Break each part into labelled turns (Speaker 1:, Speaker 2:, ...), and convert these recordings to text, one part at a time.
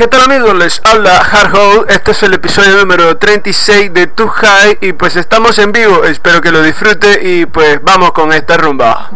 Speaker 1: ¿qué tal amigos? Les habla Hardhole. Este es el episodio número 36 de Too High y pues estamos en vivo. Espero que lo disfrute y pues vamos con esta rumba.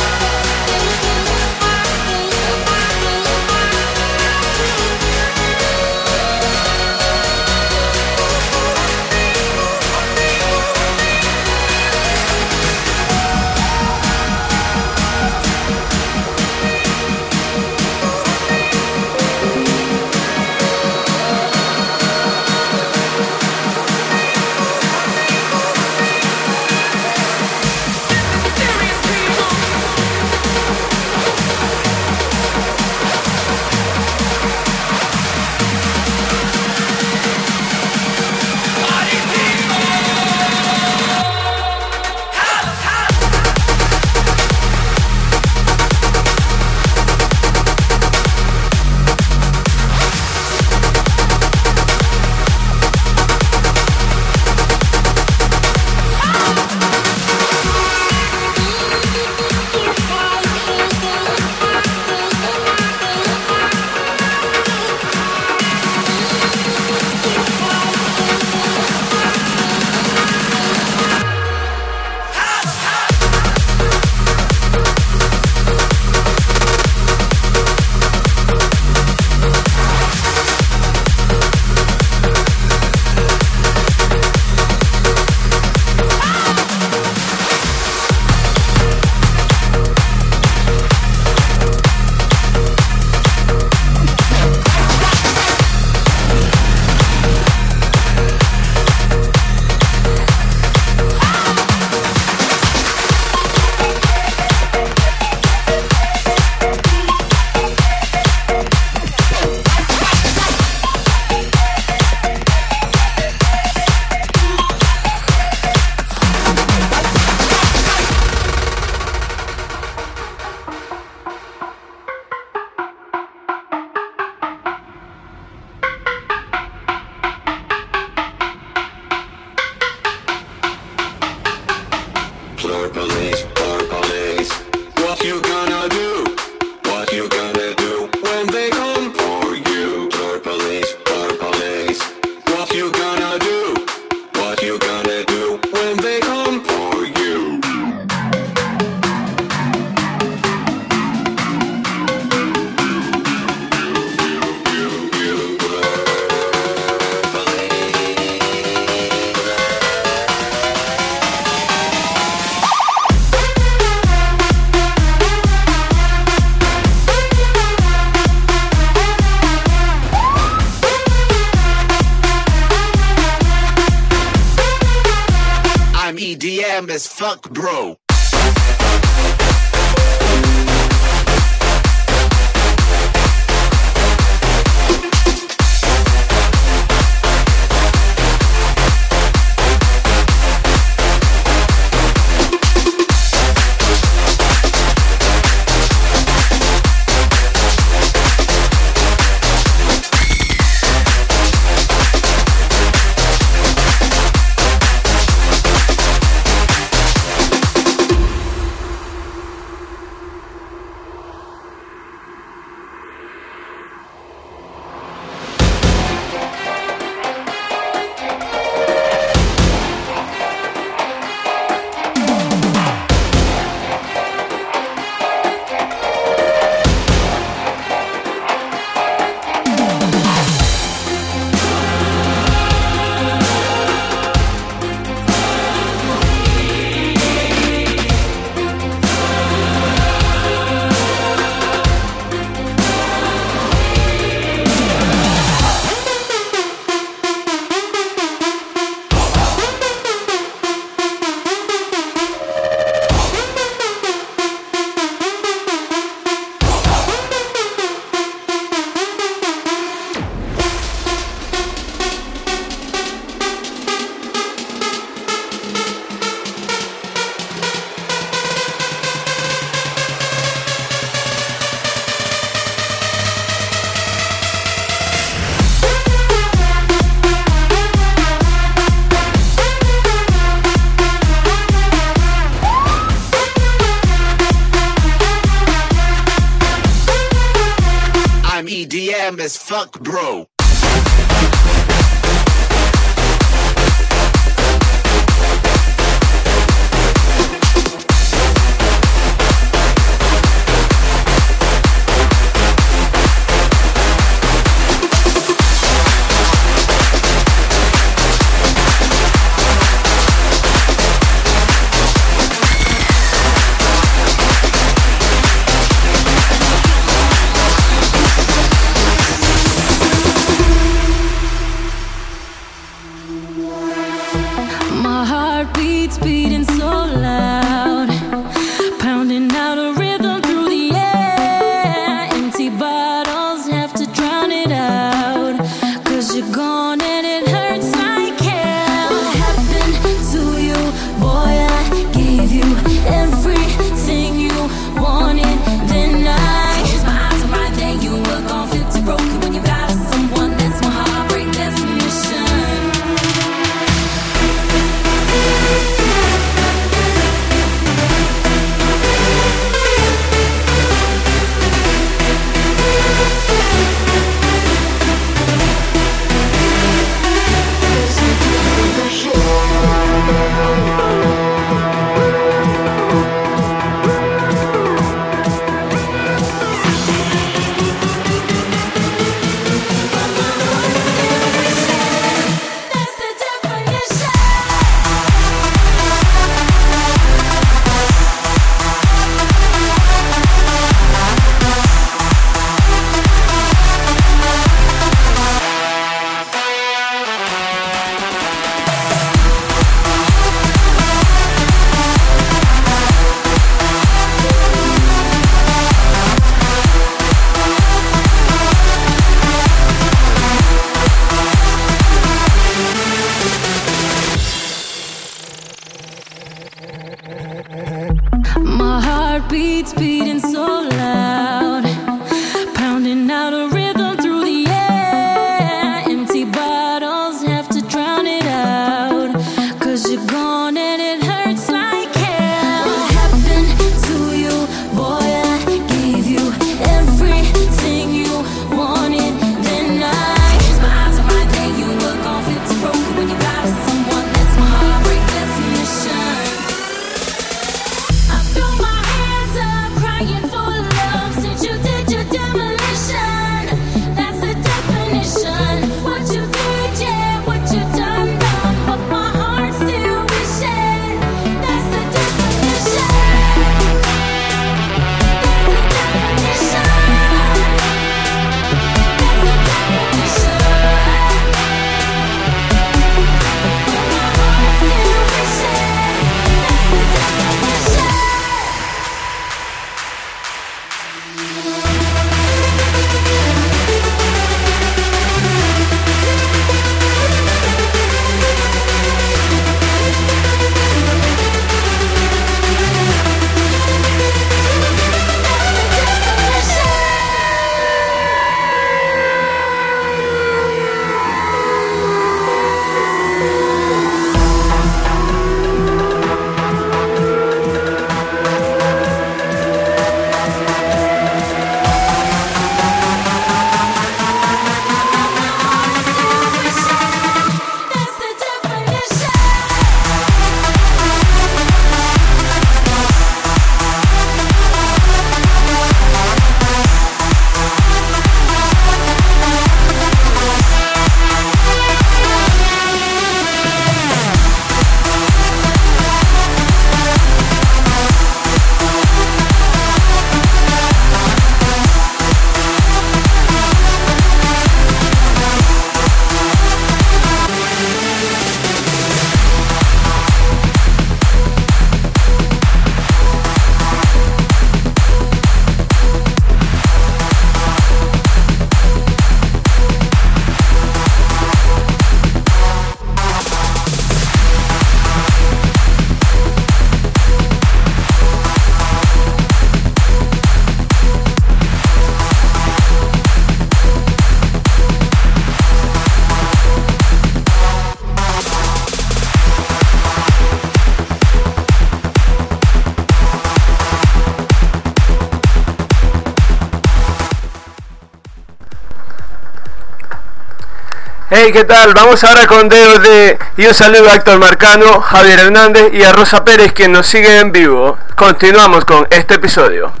Speaker 1: ¿Qué tal? Vamos ahora con de y un saludo a Héctor Marcano, Javier Hernández y a Rosa Pérez que nos sigue en vivo. Continuamos con este episodio.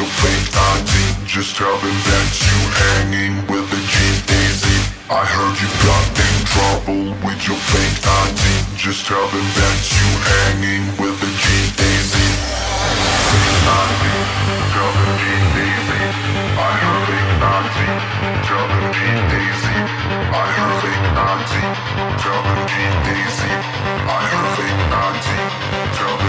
Speaker 2: Your fake ID. Just tell them that you hanging with the G Daisy. I heard you got in trouble with your fake ID. Just tell that you hanging with the G Daisy. Fake ID, tell them G Daisy. I heard fake ID, tell them G Daisy. I heard fake ID, tell them G Daisy. I heard fake ID, tell them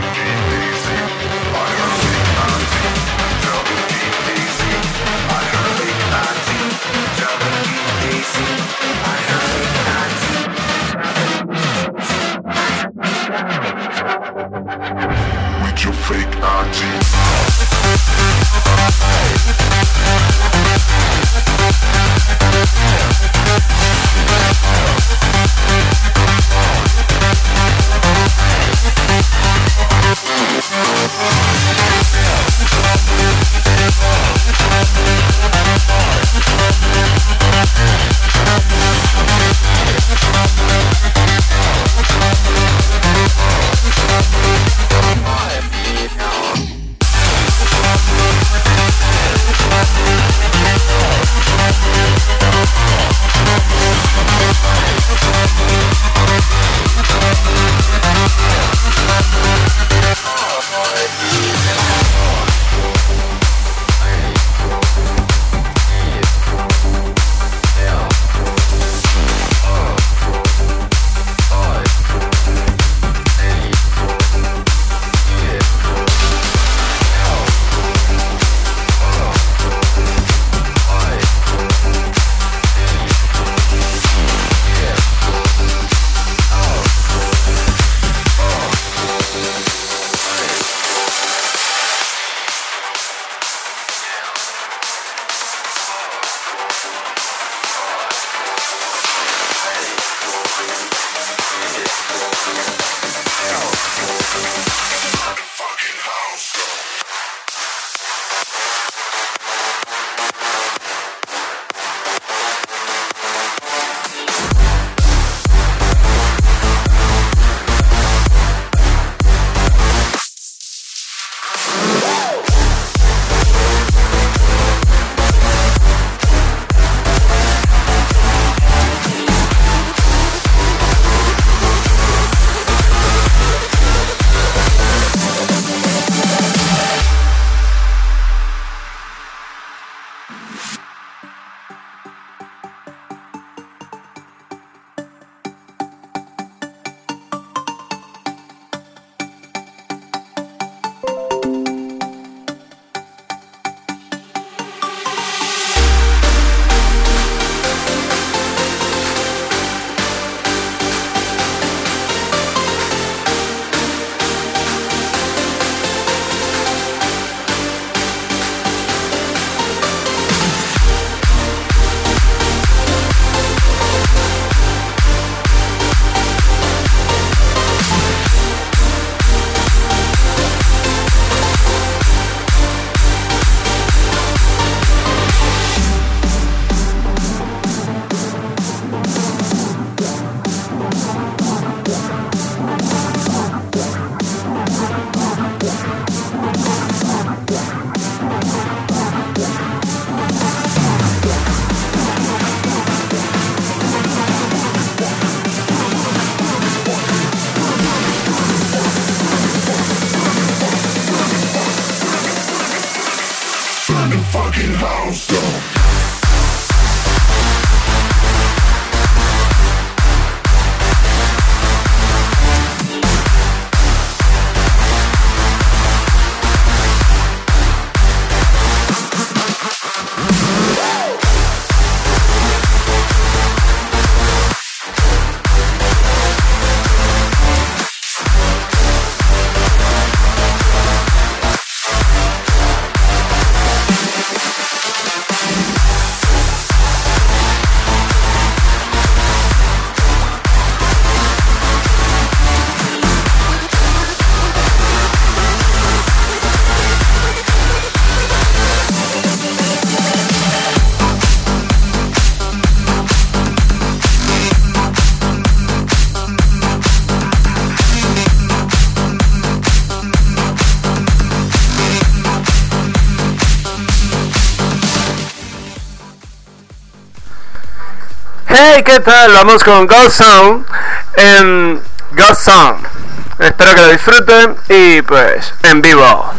Speaker 2: With your fake ID.
Speaker 3: ¿Qué tal? Vamos con Ghost Sound en Ghost Sound. Espero que lo disfruten y pues en vivo.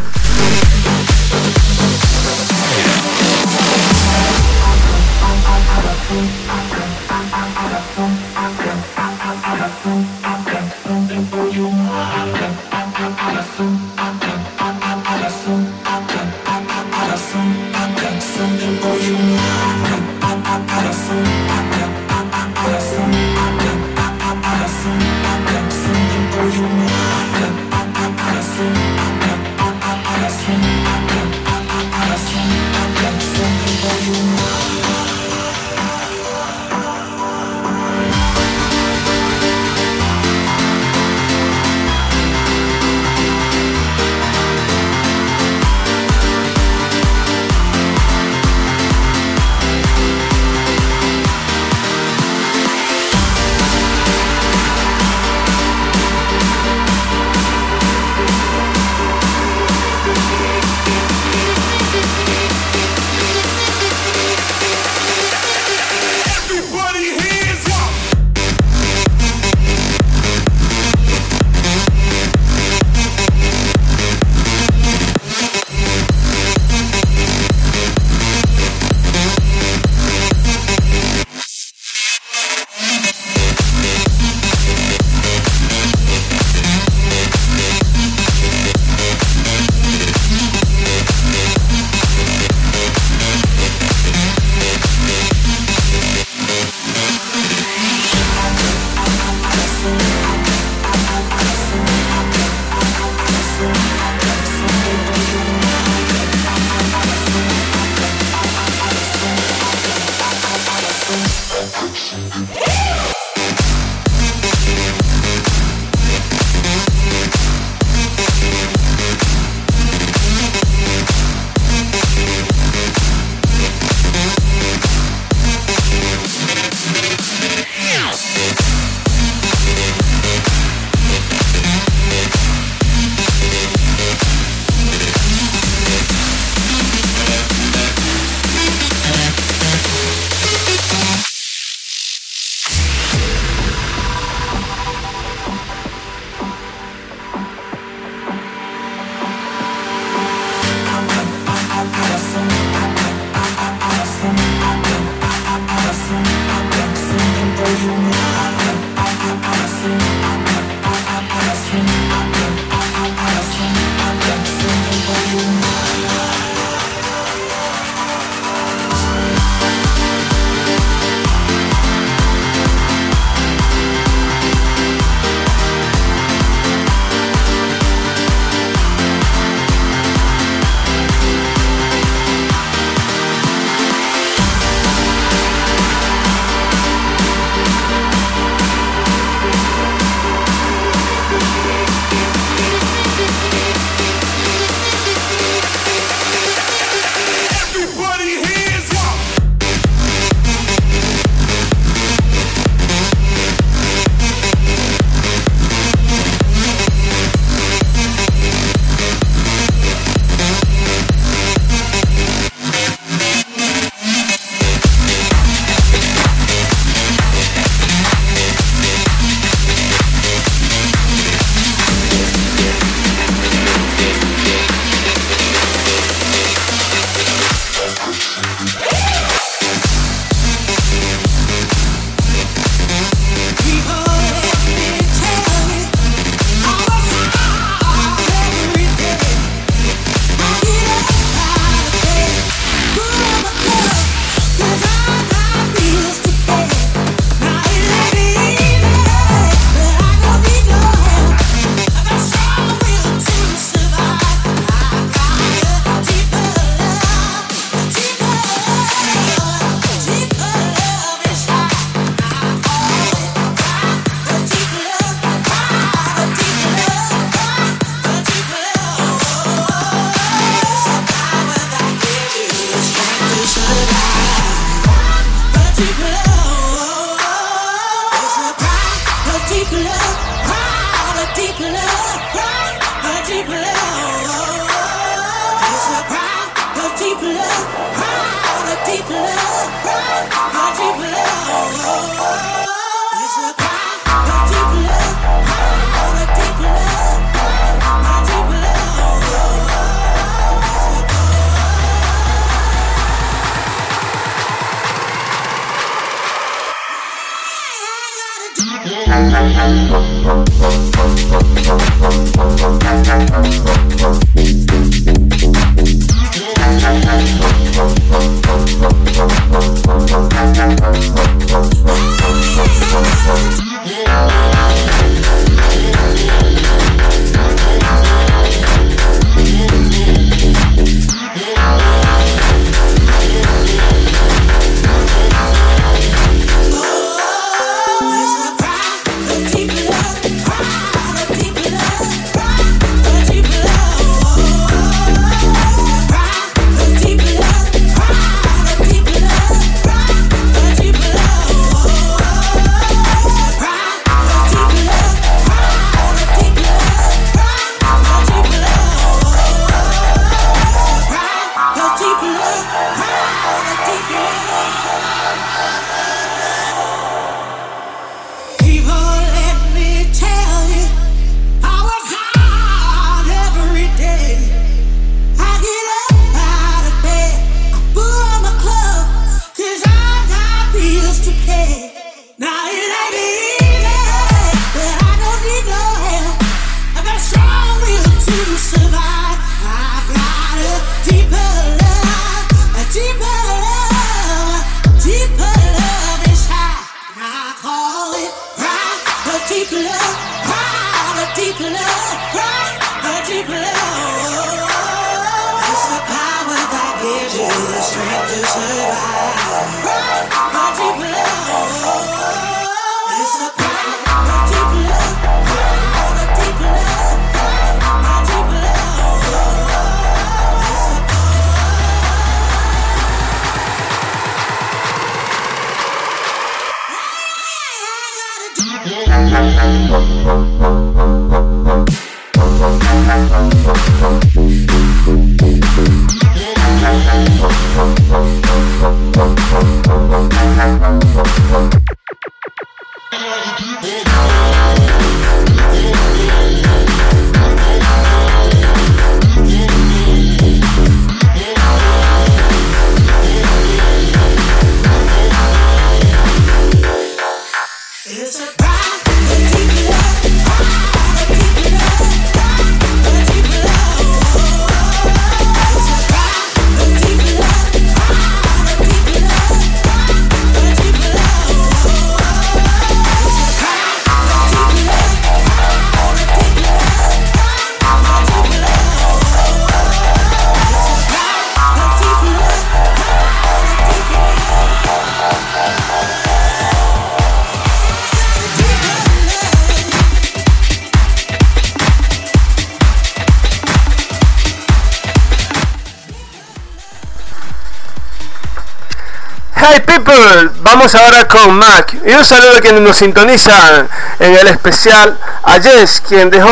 Speaker 1: People, vamos ahora con Mac y un saludo a quienes nos sintonizan en el especial a Jess, quien dejó,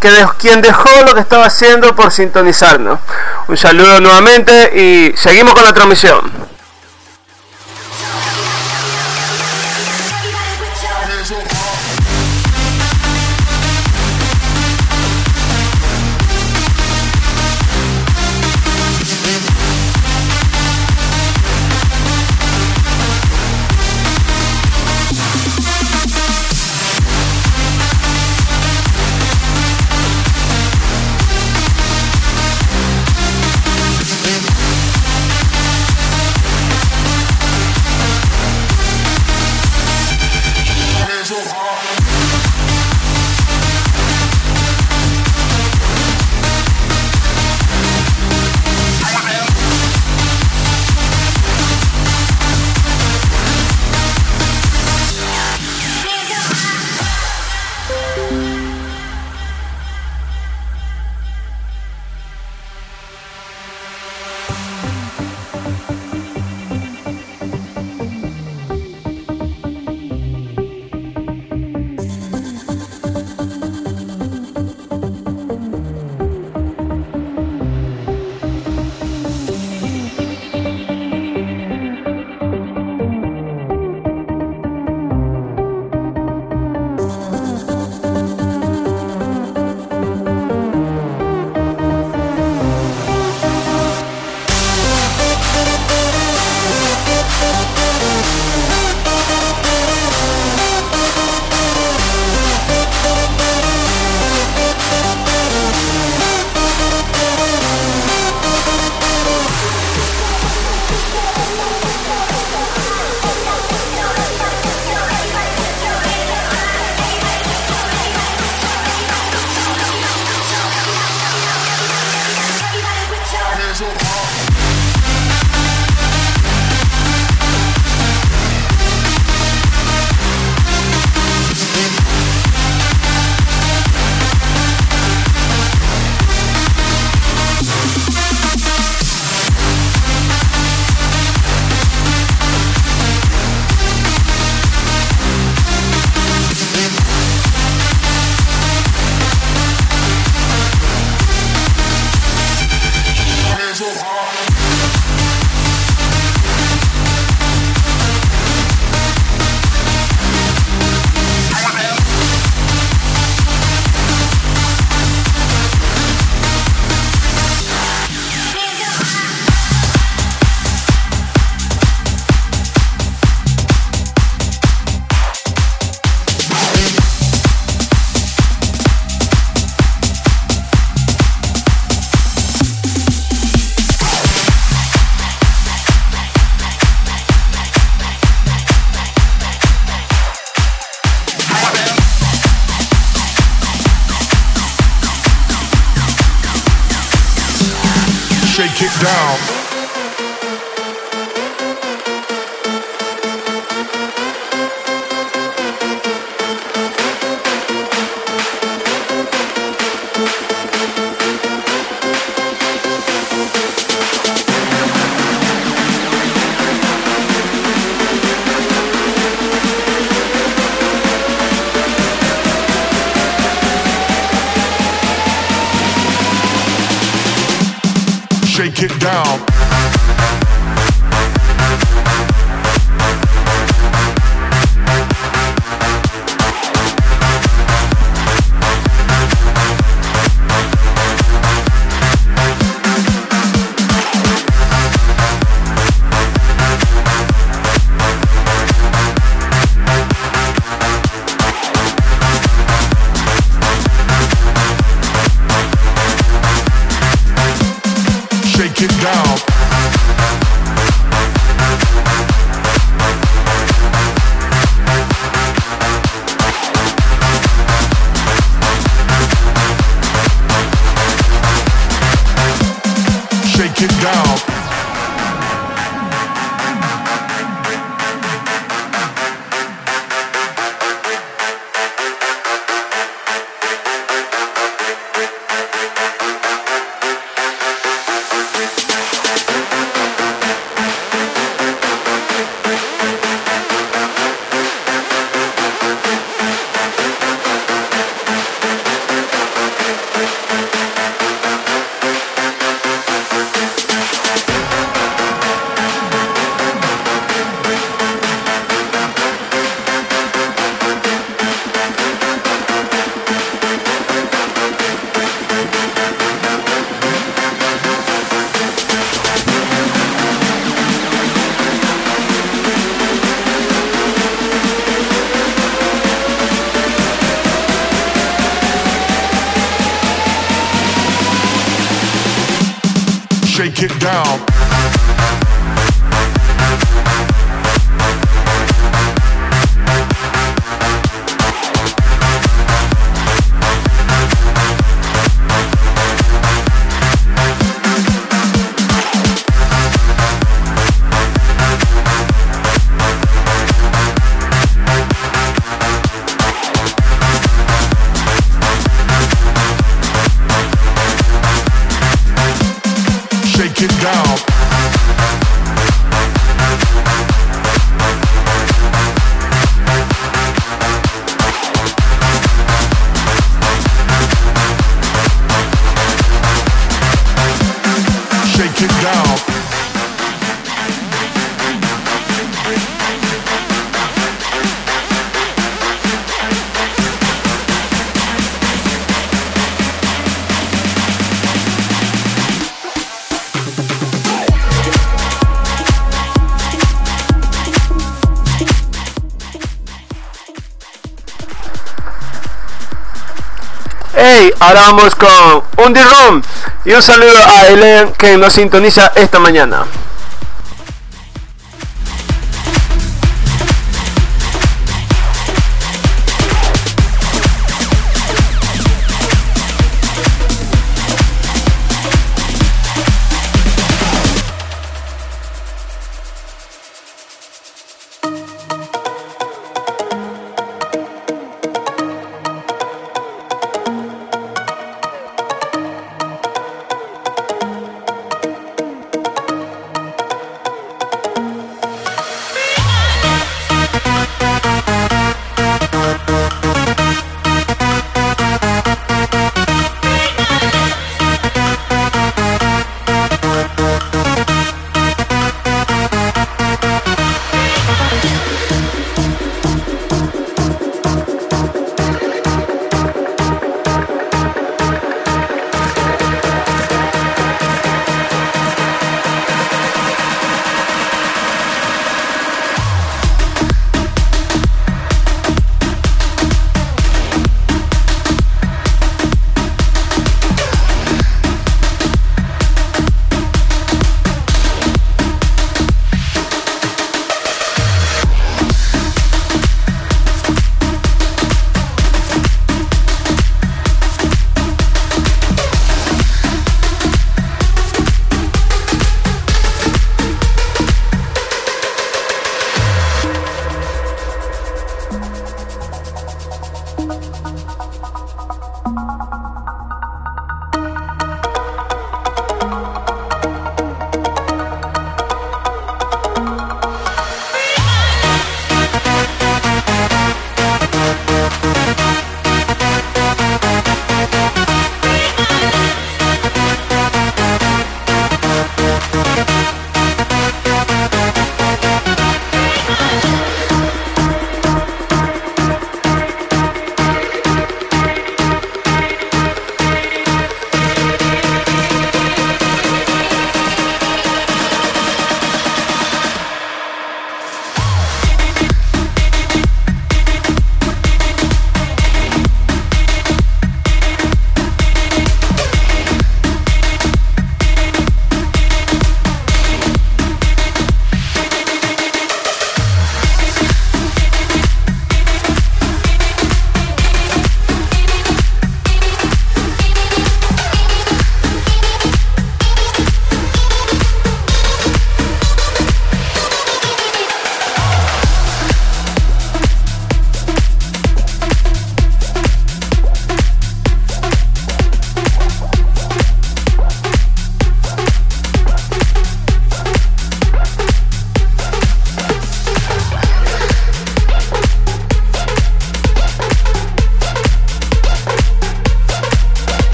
Speaker 1: que quien dejó lo que estaba haciendo por sintonizarnos. Un saludo nuevamente y seguimos con la transmisión. Ahora vamos con un Room y un saludo a Elen que nos sintoniza esta mañana.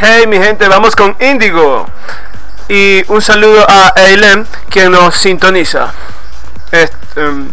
Speaker 1: Hey mi gente, vamos con Indigo. Y un saludo a Eileen, quien nos sintoniza. Um,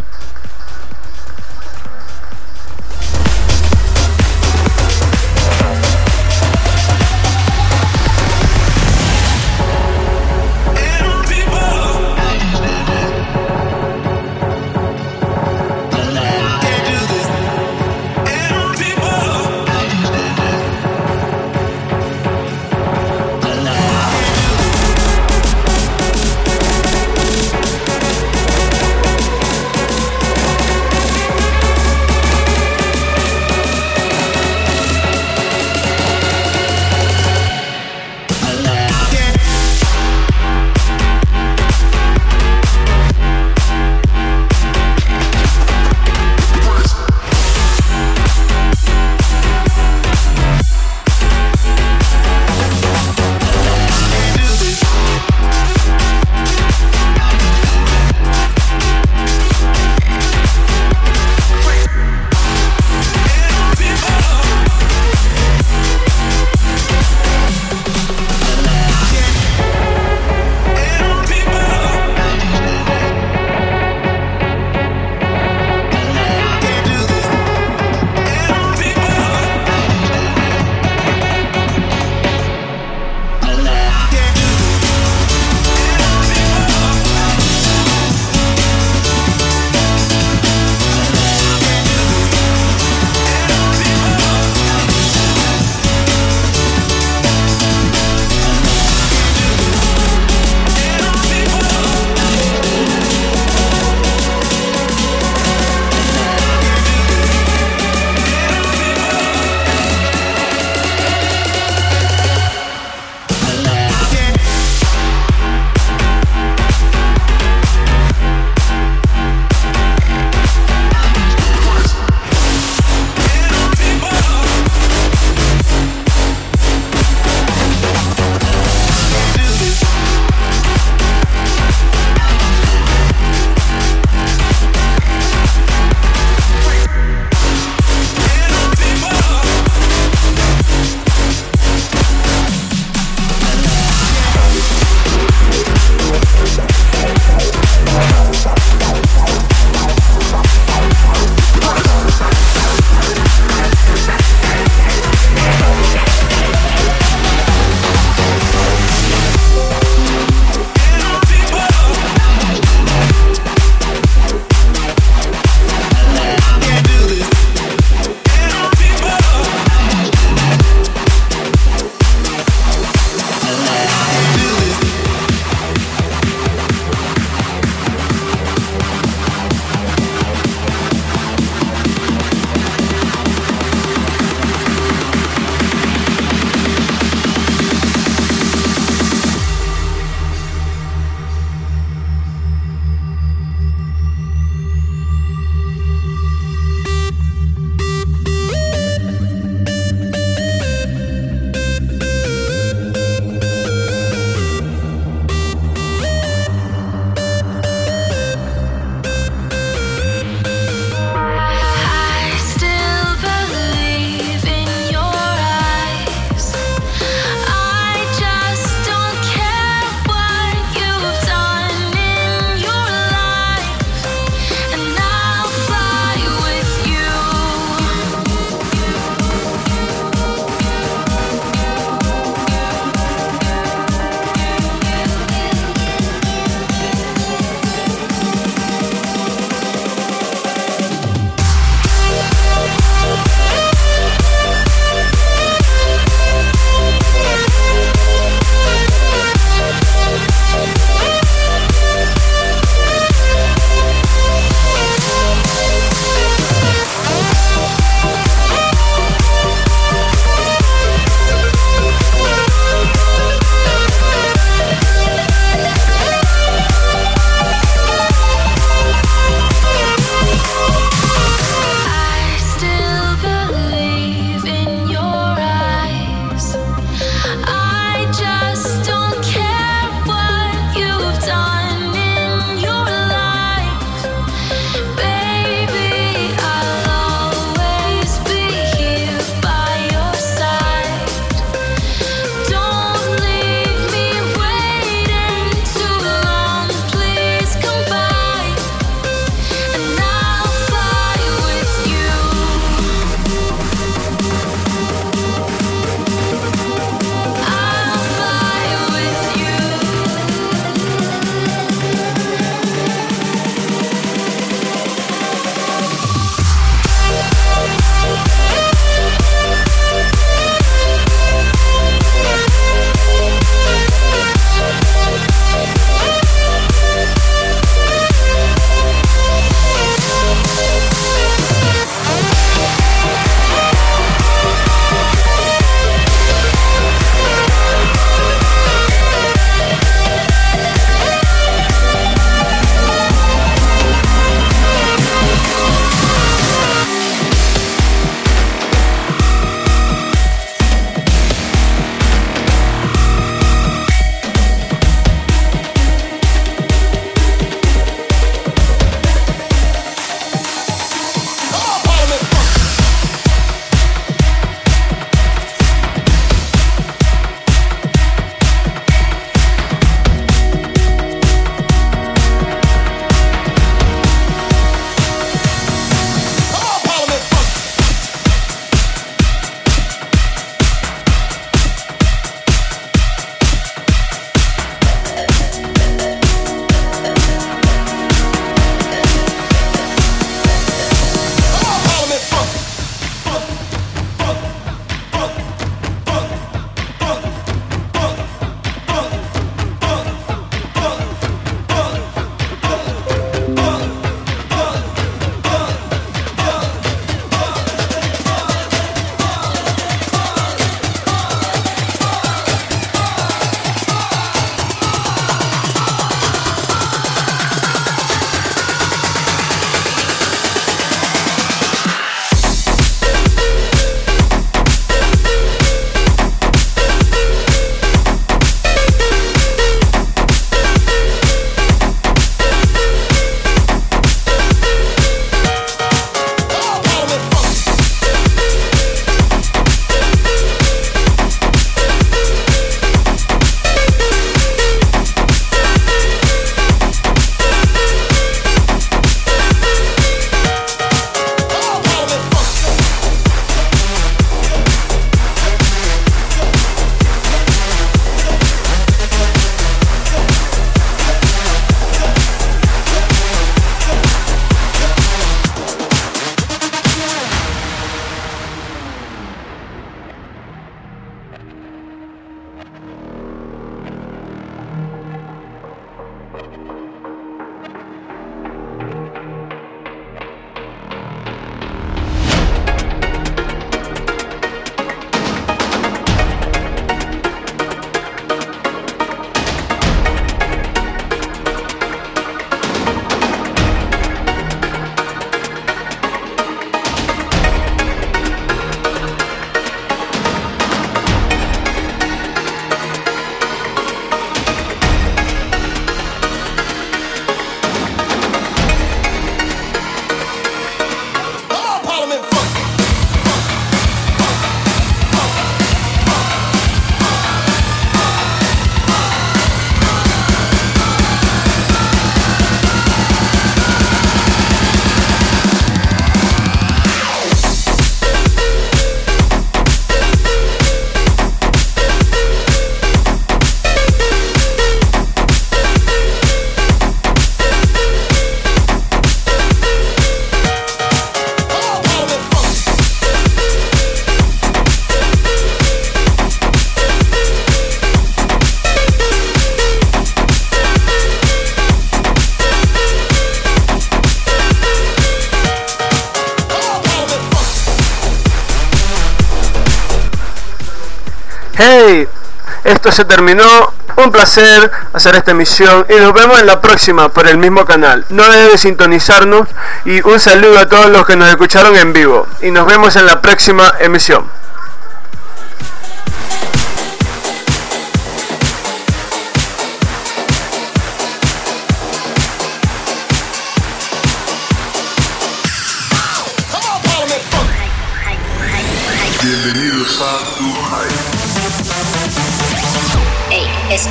Speaker 1: Esto se terminó. Un placer hacer esta emisión y nos vemos en la próxima por el mismo canal. No debe sintonizarnos y un saludo a todos los que nos escucharon en vivo. Y nos vemos en la próxima emisión.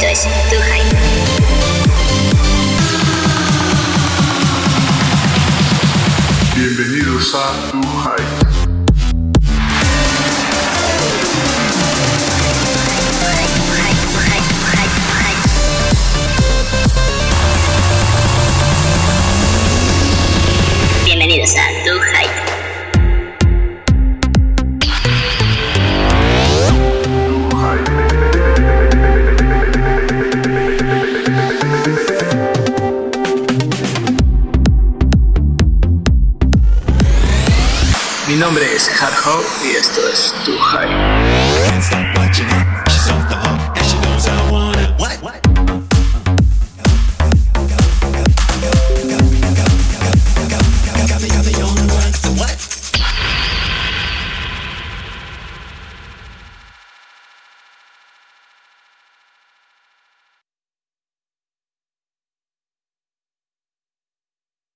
Speaker 4: Esto es Tu Hype.
Speaker 5: Bienvenidos a
Speaker 1: y esto es Tu Hype.